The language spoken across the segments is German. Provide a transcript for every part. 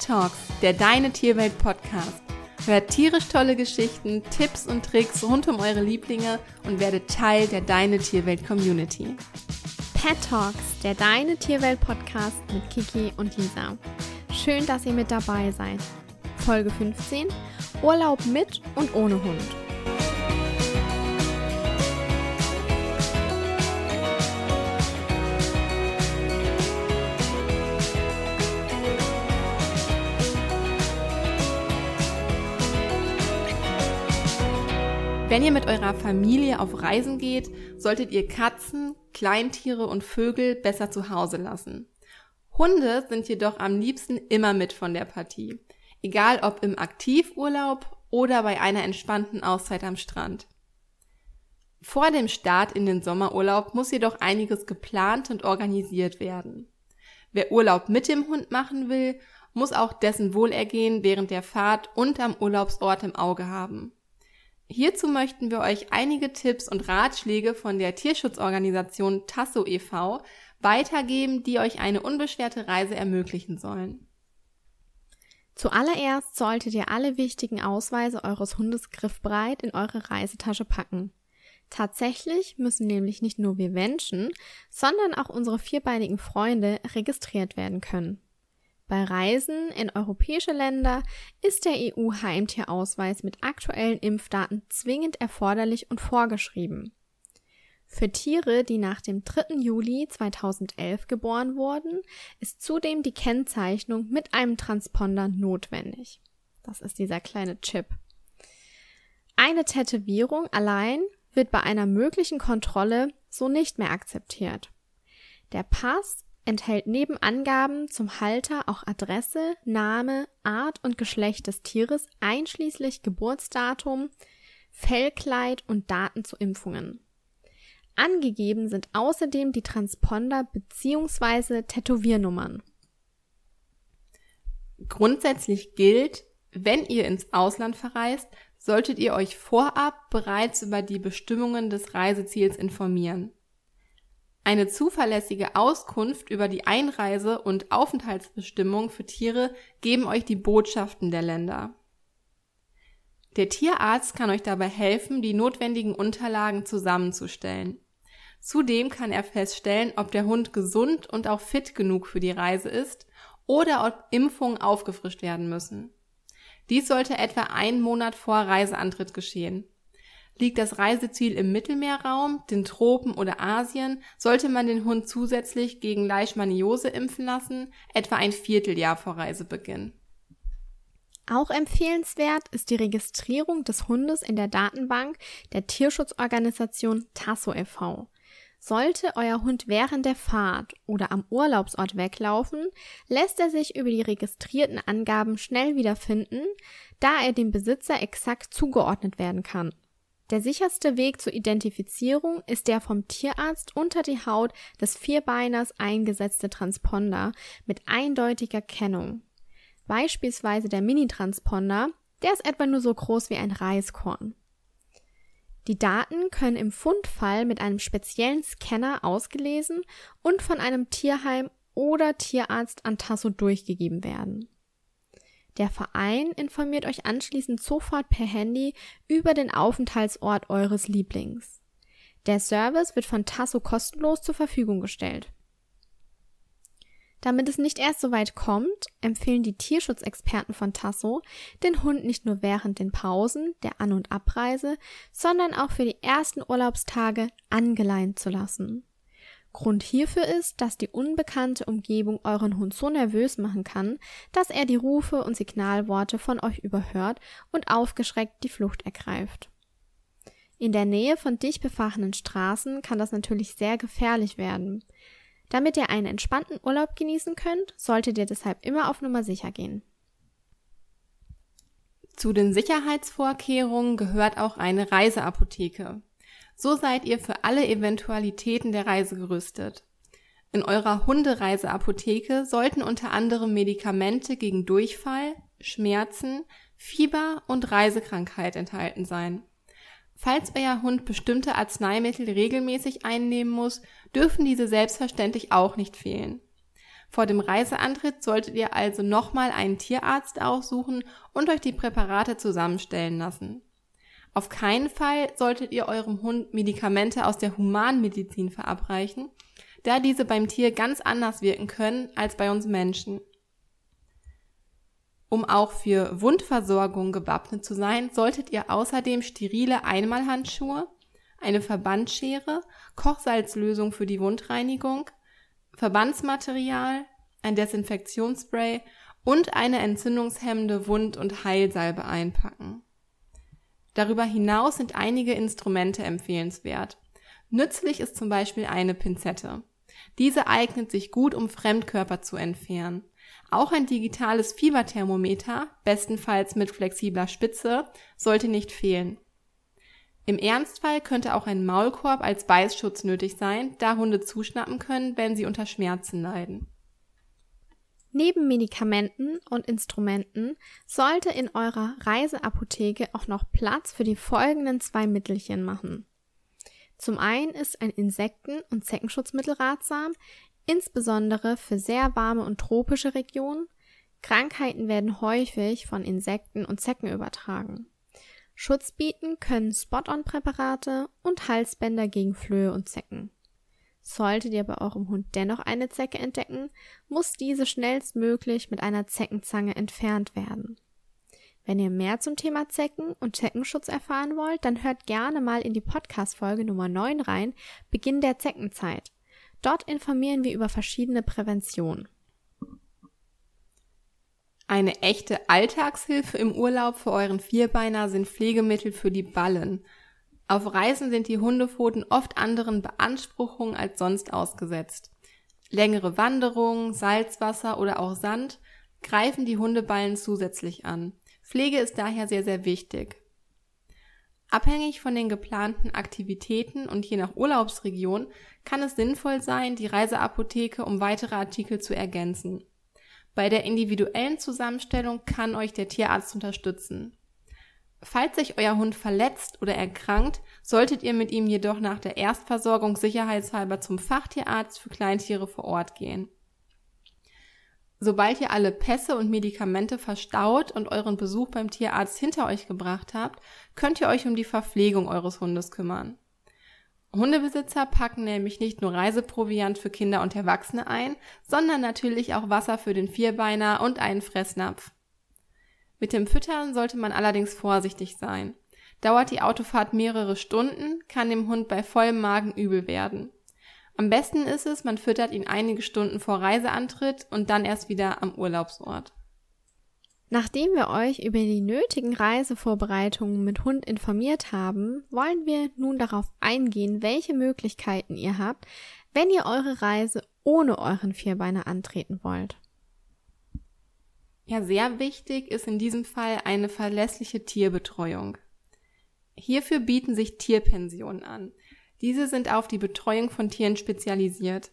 Pet Talks, der Deine Tierwelt Podcast. Hört tierisch tolle Geschichten, Tipps und Tricks rund um eure Lieblinge und werdet Teil der Deine Tierwelt Community. Pet Talks, der Deine Tierwelt Podcast mit Kiki und Lisa. Schön, dass ihr mit dabei seid. Folge 15: Urlaub mit und ohne Hund. Wenn ihr mit eurer Familie auf Reisen geht, solltet ihr Katzen, Kleintiere und Vögel besser zu Hause lassen. Hunde sind jedoch am liebsten immer mit von der Partie. Egal ob im Aktivurlaub oder bei einer entspannten Auszeit am Strand. Vor dem Start in den Sommerurlaub muss jedoch einiges geplant und organisiert werden. Wer Urlaub mit dem Hund machen will, muss auch dessen Wohlergehen während der Fahrt und am Urlaubsort im Auge haben. Hierzu möchten wir euch einige Tipps und Ratschläge von der Tierschutzorganisation Tasso e.V. weitergeben, die euch eine unbeschwerte Reise ermöglichen sollen. Zuallererst solltet ihr alle wichtigen Ausweise eures Hundes griffbereit in eure Reisetasche packen. Tatsächlich müssen nämlich nicht nur wir Menschen, sondern auch unsere vierbeinigen Freunde registriert werden können. Bei Reisen in europäische Länder ist der EU-Heimtierausweis mit aktuellen Impfdaten zwingend erforderlich und vorgeschrieben. Für Tiere, die nach dem 3. Juli 2011 geboren wurden, ist zudem die Kennzeichnung mit einem Transponder notwendig. Das ist dieser kleine Chip. Eine Tätowierung allein wird bei einer möglichen Kontrolle so nicht mehr akzeptiert. Der Pass enthält neben Angaben zum Halter auch Adresse, Name, Art und Geschlecht des Tieres einschließlich Geburtsdatum, Fellkleid und Daten zu Impfungen. Angegeben sind außerdem die Transponder bzw. Tätowiernummern. Grundsätzlich gilt, wenn ihr ins Ausland verreist, solltet ihr euch vorab bereits über die Bestimmungen des Reiseziels informieren. Eine zuverlässige Auskunft über die Einreise- und Aufenthaltsbestimmung für Tiere geben euch die Botschaften der Länder. Der Tierarzt kann euch dabei helfen, die notwendigen Unterlagen zusammenzustellen. Zudem kann er feststellen, ob der Hund gesund und auch fit genug für die Reise ist oder ob Impfungen aufgefrischt werden müssen. Dies sollte etwa einen Monat vor Reiseantritt geschehen. Liegt das Reiseziel im Mittelmeerraum, den Tropen oder Asien, sollte man den Hund zusätzlich gegen Leishmaniose impfen lassen, etwa ein Vierteljahr vor Reisebeginn. Auch empfehlenswert ist die Registrierung des Hundes in der Datenbank der Tierschutzorganisation Tasso e.V. Sollte euer Hund während der Fahrt oder am Urlaubsort weglaufen, lässt er sich über die registrierten Angaben schnell wiederfinden, da er dem Besitzer exakt zugeordnet werden kann. Der sicherste Weg zur Identifizierung ist der vom Tierarzt unter die Haut des Vierbeiners eingesetzte Transponder mit eindeutiger Kennung. Beispielsweise der Mini-Transponder, der ist etwa nur so groß wie ein Reiskorn. Die Daten können im Fundfall mit einem speziellen Scanner ausgelesen und von einem Tierheim oder Tierarzt an Tasso durchgegeben werden. Der Verein informiert euch anschließend sofort per Handy über den Aufenthaltsort eures Lieblings. Der Service wird von Tasso kostenlos zur Verfügung gestellt. Damit es nicht erst so weit kommt, empfehlen die Tierschutzexperten von Tasso, den Hund nicht nur während den Pausen, der An- und Abreise, sondern auch für die ersten Urlaubstage angeleint zu lassen. Grund hierfür ist, dass die unbekannte Umgebung euren Hund so nervös machen kann, dass er die Rufe und Signalworte von euch überhört und aufgeschreckt die Flucht ergreift. In der Nähe von dicht befahrenen Straßen kann das natürlich sehr gefährlich werden. Damit ihr einen entspannten Urlaub genießen könnt, solltet ihr deshalb immer auf Nummer sicher gehen. Zu den Sicherheitsvorkehrungen gehört auch eine Reiseapotheke. So seid ihr für alle Eventualitäten der Reise gerüstet. In eurer Hundereiseapotheke sollten unter anderem Medikamente gegen Durchfall, Schmerzen, Fieber und Reisekrankheit enthalten sein. Falls euer Hund bestimmte Arzneimittel regelmäßig einnehmen muss, dürfen diese selbstverständlich auch nicht fehlen. Vor dem Reiseantritt solltet ihr also nochmal einen Tierarzt aussuchen und euch die Präparate zusammenstellen lassen. Auf keinen Fall solltet ihr eurem Hund Medikamente aus der Humanmedizin verabreichen, da diese beim Tier ganz anders wirken können als bei uns Menschen. Um auch für Wundversorgung gewappnet zu sein, solltet ihr außerdem sterile Einmalhandschuhe, eine Verbandschere, Kochsalzlösung für die Wundreinigung, Verbandsmaterial, ein Desinfektionsspray und eine entzündungshemmende Wund- und Heilsalbe einpacken. Darüber hinaus sind einige Instrumente empfehlenswert. Nützlich ist zum Beispiel eine Pinzette. Diese eignet sich gut, um Fremdkörper zu entfernen. Auch ein digitales Fieberthermometer, bestenfalls mit flexibler Spitze, sollte nicht fehlen. Im Ernstfall könnte auch ein Maulkorb als Beißschutz nötig sein, da Hunde zuschnappen können, wenn sie unter Schmerzen leiden. Neben Medikamenten und Instrumenten sollte in eurer Reiseapotheke auch noch Platz für die folgenden zwei Mittelchen machen. Zum einen ist ein Insekten- und Zeckenschutzmittel ratsam, insbesondere für sehr warme und tropische Regionen. Krankheiten werden häufig von Insekten und Zecken übertragen. Schutz bieten können Spot-on-Präparate und Halsbänder gegen Flöhe und Zecken. Solltet ihr bei eurem Hund dennoch eine Zecke entdecken, muss diese schnellstmöglich mit einer Zeckenzange entfernt werden. Wenn ihr mehr zum Thema Zecken und Zeckenschutz erfahren wollt, dann hört gerne mal in die Podcast-Folge Nummer 9 rein, Beginn der Zeckenzeit. Dort informieren wir über verschiedene Präventionen. Eine echte Alltagshilfe im Urlaub für euren Vierbeiner sind Pflegemittel für die Ballen. Auf Reisen sind die Hundepfoten oft anderen Beanspruchungen als sonst ausgesetzt. Längere Wanderungen, Salzwasser oder auch Sand greifen die Hundeballen zusätzlich an. Pflege ist daher sehr, sehr wichtig. Abhängig von den geplanten Aktivitäten und je nach Urlaubsregion kann es sinnvoll sein, die Reiseapotheke um weitere Artikel zu ergänzen. Bei der individuellen Zusammenstellung kann euch der Tierarzt unterstützen. Falls sich euer Hund verletzt oder erkrankt, solltet ihr mit ihm jedoch nach der Erstversorgung sicherheitshalber zum Fachtierarzt für Kleintiere vor Ort gehen. Sobald ihr alle Pässe und Medikamente verstaut und euren Besuch beim Tierarzt hinter euch gebracht habt, könnt ihr euch um die Verpflegung eures Hundes kümmern. Hundebesitzer packen nämlich nicht nur Reiseproviant für Kinder und Erwachsene ein, sondern natürlich auch Wasser für den Vierbeiner und einen Fressnapf. Mit dem Füttern sollte man allerdings vorsichtig sein. Dauert die Autofahrt mehrere Stunden, kann dem Hund bei vollem Magen übel werden. Am besten ist es, man füttert ihn einige Stunden vor Reiseantritt und dann erst wieder am Urlaubsort. Nachdem wir euch über die nötigen Reisevorbereitungen mit Hund informiert haben, wollen wir nun darauf eingehen, welche Möglichkeiten ihr habt, wenn ihr eure Reise ohne euren Vierbeiner antreten wollt. Ja, sehr wichtig ist in diesem Fall eine verlässliche Tierbetreuung. Hierfür bieten sich Tierpensionen an. Diese sind auf die Betreuung von Tieren spezialisiert.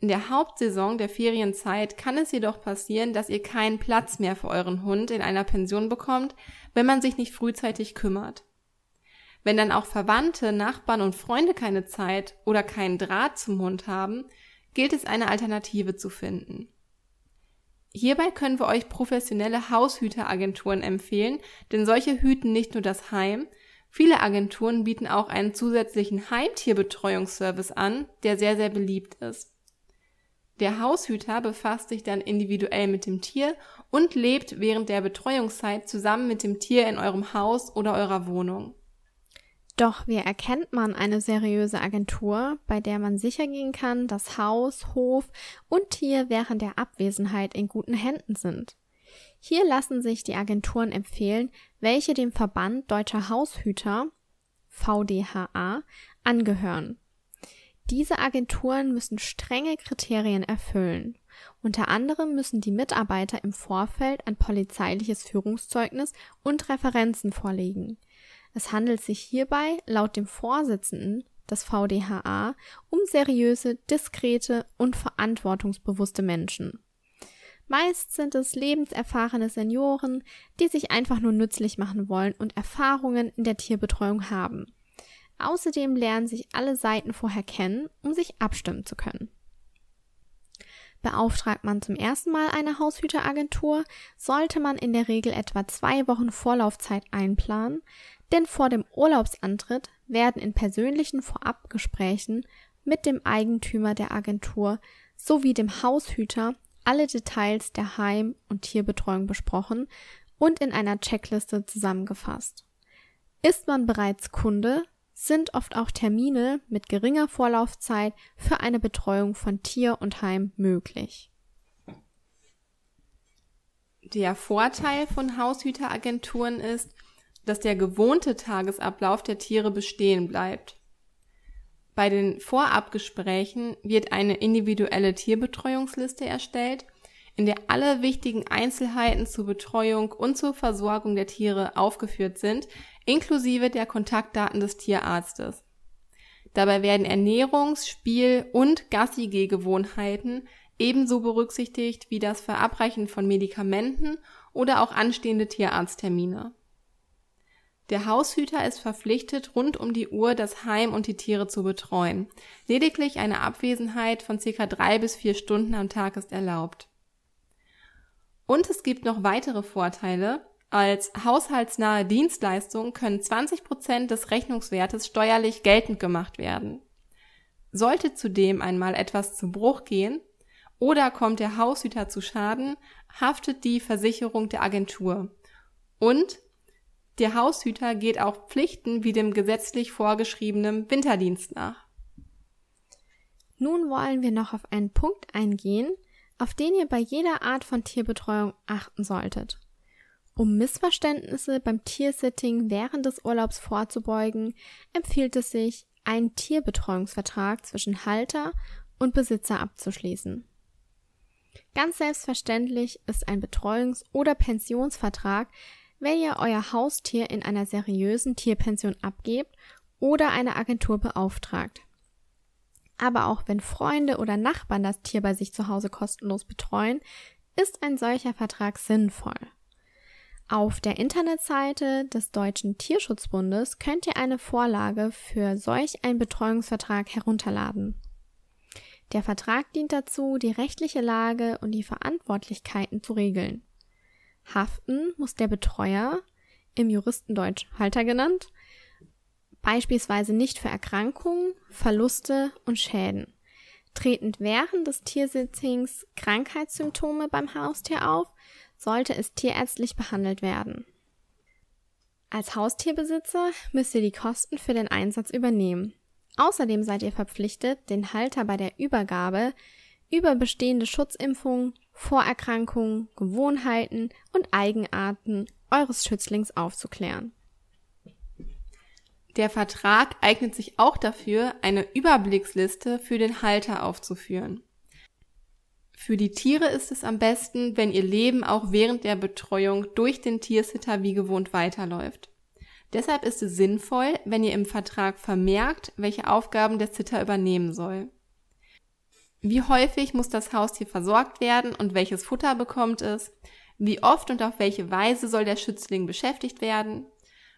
In der Hauptsaison der Ferienzeit kann es jedoch passieren, dass ihr keinen Platz mehr für euren Hund in einer Pension bekommt, wenn man sich nicht frühzeitig kümmert. Wenn dann auch Verwandte, Nachbarn und Freunde keine Zeit oder keinen Draht zum Hund haben, gilt es eine Alternative zu finden. Hierbei können wir euch professionelle Haushüteragenturen empfehlen, denn solche hüten nicht nur das Heim, Viele Agenturen bieten auch einen zusätzlichen Heimtierbetreuungsservice an, der sehr, sehr beliebt ist. Der Haushüter befasst sich dann individuell mit dem Tier und lebt während der Betreuungszeit zusammen mit dem Tier in eurem Haus oder eurer Wohnung. Doch wie erkennt man eine seriöse Agentur, bei der man sicher gehen kann, dass Haus, Hof und Tier während der Abwesenheit in guten Händen sind? Hier lassen sich die Agenturen empfehlen, welche dem Verband Deutscher Haushüter VDHA angehören. Diese Agenturen müssen strenge Kriterien erfüllen. Unter anderem müssen die Mitarbeiter im Vorfeld ein polizeiliches Führungszeugnis und Referenzen vorlegen. Es handelt sich hierbei laut dem Vorsitzenden des VDHA um seriöse, diskrete und verantwortungsbewusste Menschen. Meist sind es lebenserfahrene Senioren, die sich einfach nur nützlich machen wollen und Erfahrungen in der Tierbetreuung haben. Außerdem lernen sich alle Seiten vorher kennen, um sich abstimmen zu können. Beauftragt man zum ersten Mal eine Haushüteragentur, sollte man in der Regel etwa zwei Wochen Vorlaufzeit einplanen, denn vor dem Urlaubsantritt werden in persönlichen Vorabgesprächen mit dem Eigentümer der Agentur sowie dem Haushüter alle Details der Heim- und Tierbetreuung besprochen und in einer Checkliste zusammengefasst. Ist man bereits Kunde, sind oft auch Termine mit geringer Vorlaufzeit für eine Betreuung von Tier und Heim möglich. Der Vorteil von Haushüteragenturen ist, dass der gewohnte Tagesablauf der Tiere bestehen bleibt. Bei den Vorabgesprächen wird eine individuelle Tierbetreuungsliste erstellt, in der alle wichtigen Einzelheiten zur Betreuung und zur Versorgung der Tiere aufgeführt sind, inklusive der Kontaktdaten des Tierarztes. Dabei werden Ernährungs-, Spiel- und Gassi-Gehgewohnheiten ebenso berücksichtigt wie das Verabreichen von Medikamenten oder auch anstehende Tierarzttermine. Der Haushüter ist verpflichtet, rund um die Uhr das Heim und die Tiere zu betreuen. Lediglich eine Abwesenheit von circa drei bis vier Stunden am Tag ist erlaubt. Und es gibt noch weitere Vorteile. Als haushaltsnahe Dienstleistung können 20 Prozent des Rechnungswertes steuerlich geltend gemacht werden. Sollte zudem einmal etwas zu Bruch gehen oder kommt der Haushüter zu Schaden, haftet die Versicherung der Agentur. Und der Haushüter geht auch Pflichten wie dem gesetzlich vorgeschriebenen Winterdienst nach. Nun wollen wir noch auf einen Punkt eingehen, auf den ihr bei jeder Art von Tierbetreuung achten solltet. Um Missverständnisse beim Tiersitting während des Urlaubs vorzubeugen, empfiehlt es sich, einen Tierbetreuungsvertrag zwischen Halter und Besitzer abzuschließen. Ganz selbstverständlich ist ein Betreuungs- oder Pensionsvertrag wenn ihr euer Haustier in einer seriösen Tierpension abgebt oder eine Agentur beauftragt. Aber auch wenn Freunde oder Nachbarn das Tier bei sich zu Hause kostenlos betreuen, ist ein solcher Vertrag sinnvoll. Auf der Internetseite des Deutschen Tierschutzbundes könnt ihr eine Vorlage für solch einen Betreuungsvertrag herunterladen. Der Vertrag dient dazu, die rechtliche Lage und die Verantwortlichkeiten zu regeln. Haften muss der Betreuer, im Juristendeutsch Halter genannt, beispielsweise nicht für Erkrankungen, Verluste und Schäden. Treten während des Tiersitzings Krankheitssymptome beim Haustier auf, sollte es tierärztlich behandelt werden. Als Haustierbesitzer müsst ihr die Kosten für den Einsatz übernehmen. Außerdem seid ihr verpflichtet, den Halter bei der Übergabe über bestehende Schutzimpfungen, Vorerkrankungen, Gewohnheiten und Eigenarten eures Schützlings aufzuklären. Der Vertrag eignet sich auch dafür, eine Überblicksliste für den Halter aufzuführen. Für die Tiere ist es am besten, wenn ihr Leben auch während der Betreuung durch den Tiersitter wie gewohnt weiterläuft. Deshalb ist es sinnvoll, wenn ihr im Vertrag vermerkt, welche Aufgaben der Sitter übernehmen soll. Wie häufig muss das Haustier versorgt werden und welches Futter bekommt es? Wie oft und auf welche Weise soll der Schützling beschäftigt werden?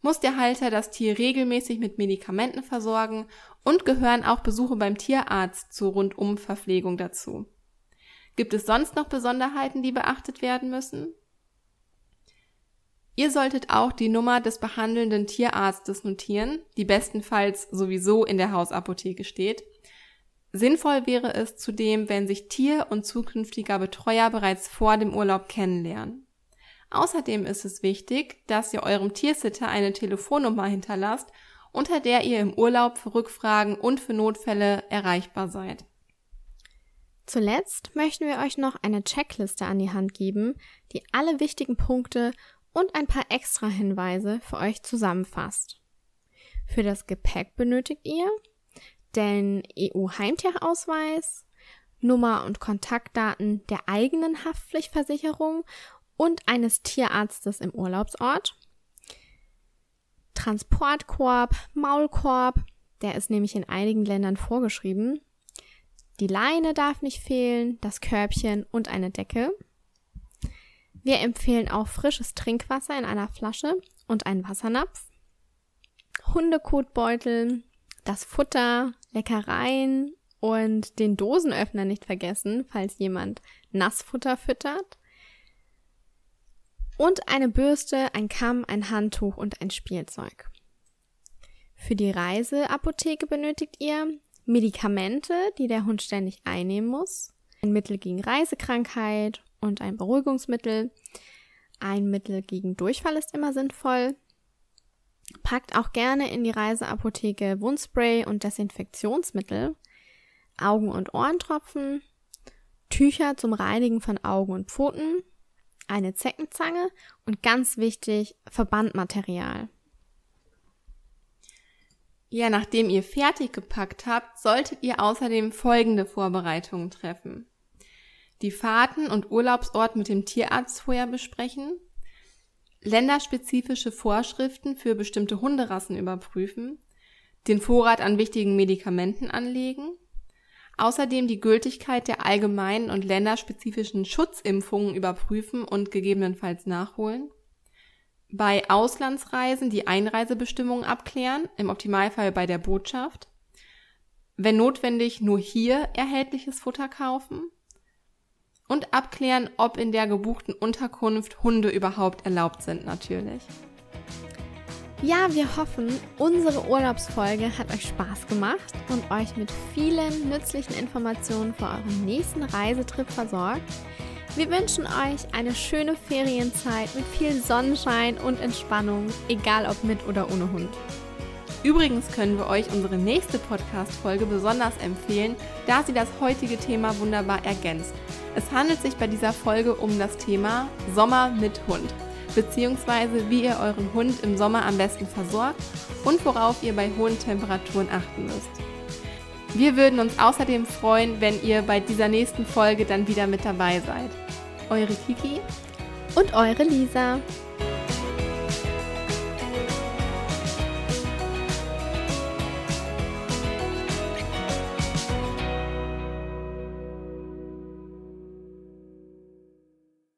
Muss der Halter das Tier regelmäßig mit Medikamenten versorgen und gehören auch Besuche beim Tierarzt zur Rundumverpflegung dazu? Gibt es sonst noch Besonderheiten, die beachtet werden müssen? Ihr solltet auch die Nummer des behandelnden Tierarztes notieren, die bestenfalls sowieso in der Hausapotheke steht, Sinnvoll wäre es zudem, wenn sich Tier und zukünftiger Betreuer bereits vor dem Urlaub kennenlernen. Außerdem ist es wichtig, dass ihr eurem Tiersitter eine Telefonnummer hinterlasst, unter der ihr im Urlaub für Rückfragen und für Notfälle erreichbar seid. Zuletzt möchten wir euch noch eine Checkliste an die Hand geben, die alle wichtigen Punkte und ein paar extra Hinweise für euch zusammenfasst. Für das Gepäck benötigt ihr den EU-Heimtierausweis, Nummer und Kontaktdaten der eigenen Haftpflichtversicherung und eines Tierarztes im Urlaubsort, Transportkorb, Maulkorb, der ist nämlich in einigen Ländern vorgeschrieben, die Leine darf nicht fehlen, das Körbchen und eine Decke. Wir empfehlen auch frisches Trinkwasser in einer Flasche und einen Wassernapf, Hundekotbeutel, das Futter, Leckereien Und den Dosenöffner nicht vergessen, falls jemand Nassfutter füttert. Und eine Bürste, ein Kamm, ein Handtuch und ein Spielzeug. Für die Reiseapotheke benötigt ihr Medikamente, die der Hund ständig einnehmen muss, ein Mittel gegen Reisekrankheit und ein Beruhigungsmittel. Ein Mittel gegen Durchfall ist immer sinnvoll. Packt auch gerne in die Reiseapotheke Wundspray und Desinfektionsmittel, Augen- und Ohrentropfen, Tücher zum Reinigen von Augen und Pfoten, eine Zeckenzange und ganz wichtig Verbandmaterial. Ja, nachdem ihr fertig gepackt habt, solltet ihr außerdem folgende Vorbereitungen treffen. Die Fahrten und Urlaubsort mit dem Tierarzt vorher besprechen, länderspezifische Vorschriften für bestimmte Hunderassen überprüfen, den Vorrat an wichtigen Medikamenten anlegen, außerdem die Gültigkeit der allgemeinen und länderspezifischen Schutzimpfungen überprüfen und gegebenenfalls nachholen, bei Auslandsreisen die Einreisebestimmungen abklären, im Optimalfall bei der Botschaft, wenn notwendig nur hier erhältliches Futter kaufen und abklären, ob in der gebuchten Unterkunft Hunde überhaupt erlaubt sind natürlich. Ja, wir hoffen, unsere Urlaubsfolge hat euch Spaß gemacht und euch mit vielen nützlichen Informationen für euren nächsten Reisetrip versorgt. Wir wünschen euch eine schöne Ferienzeit mit viel Sonnenschein und Entspannung, egal ob mit oder ohne Hund. Übrigens können wir euch unsere nächste Podcast-Folge besonders empfehlen, da sie das heutige Thema wunderbar ergänzt. Es handelt sich bei dieser Folge um das Thema Sommer mit Hund, beziehungsweise wie ihr euren Hund im Sommer am besten versorgt und worauf ihr bei hohen Temperaturen achten müsst. Wir würden uns außerdem freuen, wenn ihr bei dieser nächsten Folge dann wieder mit dabei seid. Eure Kiki und eure Lisa.